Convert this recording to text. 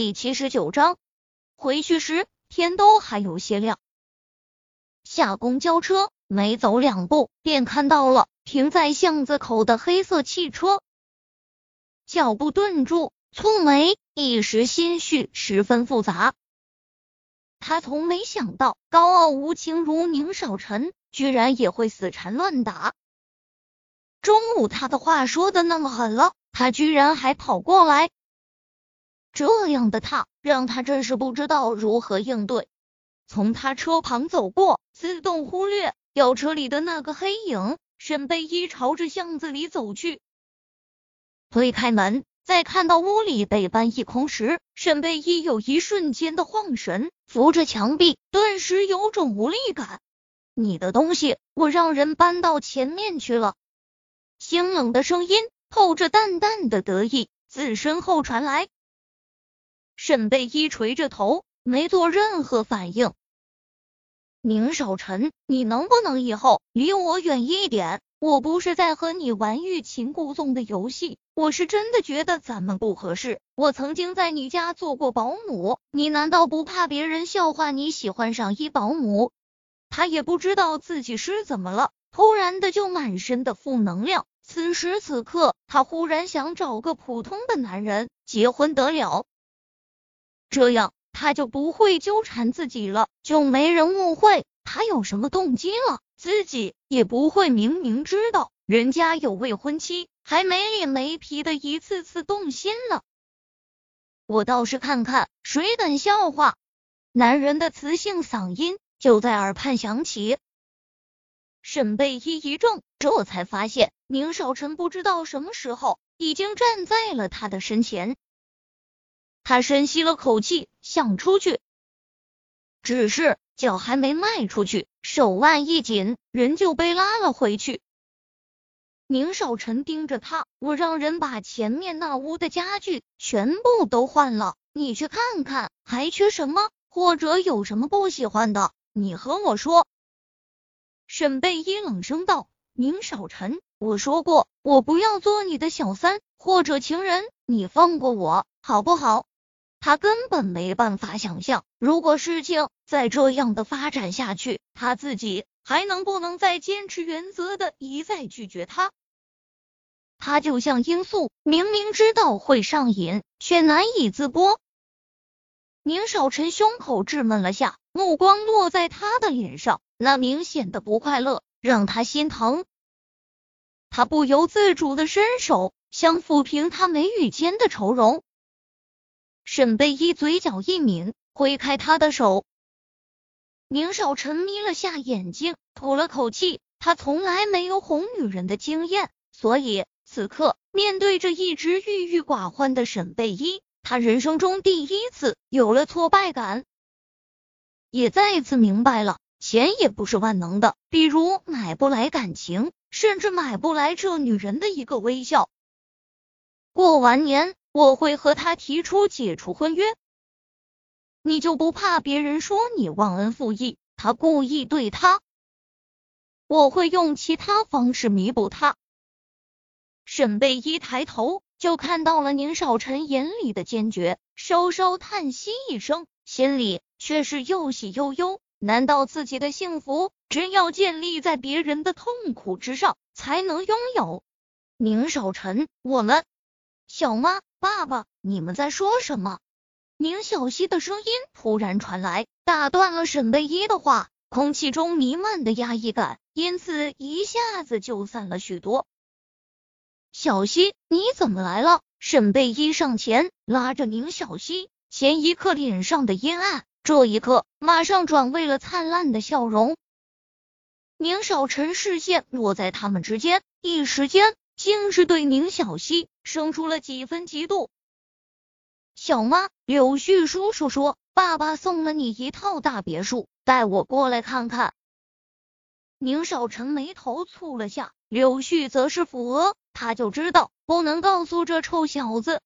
第七十九章，回去时天都还有些亮。下公交车没走两步，便看到了停在巷子口的黑色汽车，脚步顿住，蹙眉，一时心绪十分复杂。他从没想到，高傲无情如宁少臣，居然也会死缠乱打。中午他的话说的那么狠了，他居然还跑过来。这样的他，让他真是不知道如何应对。从他车旁走过，自动忽略吊车里的那个黑影。沈贝依朝着巷子里走去，推开门，在看到屋里被搬一空时，沈贝依有一瞬间的晃神，扶着墙壁，顿时有种无力感。你的东西，我让人搬到前面去了。清冷的声音透着淡淡的得意，自身后传来。沈贝依垂着头，没做任何反应。宁少臣，你能不能以后离我远一点？我不是在和你玩欲擒故纵的游戏，我是真的觉得咱们不合适。我曾经在你家做过保姆，你难道不怕别人笑话你喜欢上一保姆？他也不知道自己是怎么了，突然的就满身的负能量。此时此刻，他忽然想找个普通的男人结婚得了。这样他就不会纠缠自己了，就没人误会他有什么动机了，自己也不会明明知道人家有未婚妻，还没脸没皮的一次次动心了。我倒是看看谁敢笑话！男人的磁性嗓音就在耳畔响起。沈贝依一怔，这才发现宁少臣不知道什么时候已经站在了他的身前。他深吸了口气，想出去，只是脚还没迈出去，手腕一紧，人就被拉了回去。宁少臣盯着他，我让人把前面那屋的家具全部都换了，你去看看还缺什么，或者有什么不喜欢的，你和我说。沈贝依冷声道：“宁少臣，我说过，我不要做你的小三或者情人，你放过我好不好？”他根本没办法想象，如果事情再这样的发展下去，他自己还能不能再坚持原则的一再拒绝他？他就像罂粟，明明知道会上瘾，却难以自剥。宁少臣胸口滞闷了下，目光落在他的脸上，那明显的不快乐让他心疼。他不由自主的伸手，想抚平他眉宇间的愁容。沈贝依嘴角一抿，挥开他的手。宁少臣眯了下眼睛，吐了口气。他从来没有哄女人的经验，所以此刻面对着一直郁郁寡欢的沈贝依，他人生中第一次有了挫败感，也再一次明白了钱也不是万能的，比如买不来感情，甚至买不来这女人的一个微笑。过完年。我会和他提出解除婚约，你就不怕别人说你忘恩负义？他故意对他，我会用其他方式弥补他。沈贝一抬头就看到了宁少臣眼里的坚决，稍稍叹息一声，心里却是又喜又忧。难道自己的幸福真要建立在别人的痛苦之上才能拥有？宁少臣，我们。小妈，爸爸，你们在说什么？宁小溪的声音突然传来，打断了沈贝依的话。空气中弥漫的压抑感，因此一下子就散了许多。小溪，你怎么来了？沈贝依上前拉着宁小溪，前一刻脸上的阴暗，这一刻马上转为了灿烂的笑容。宁少臣视线落在他们之间，一时间。竟是对宁小溪生出了几分嫉妒。小妈，柳絮叔叔说，爸爸送了你一套大别墅，带我过来看看。宁少臣眉头蹙了下，柳絮则是抚额，他就知道不能告诉这臭小子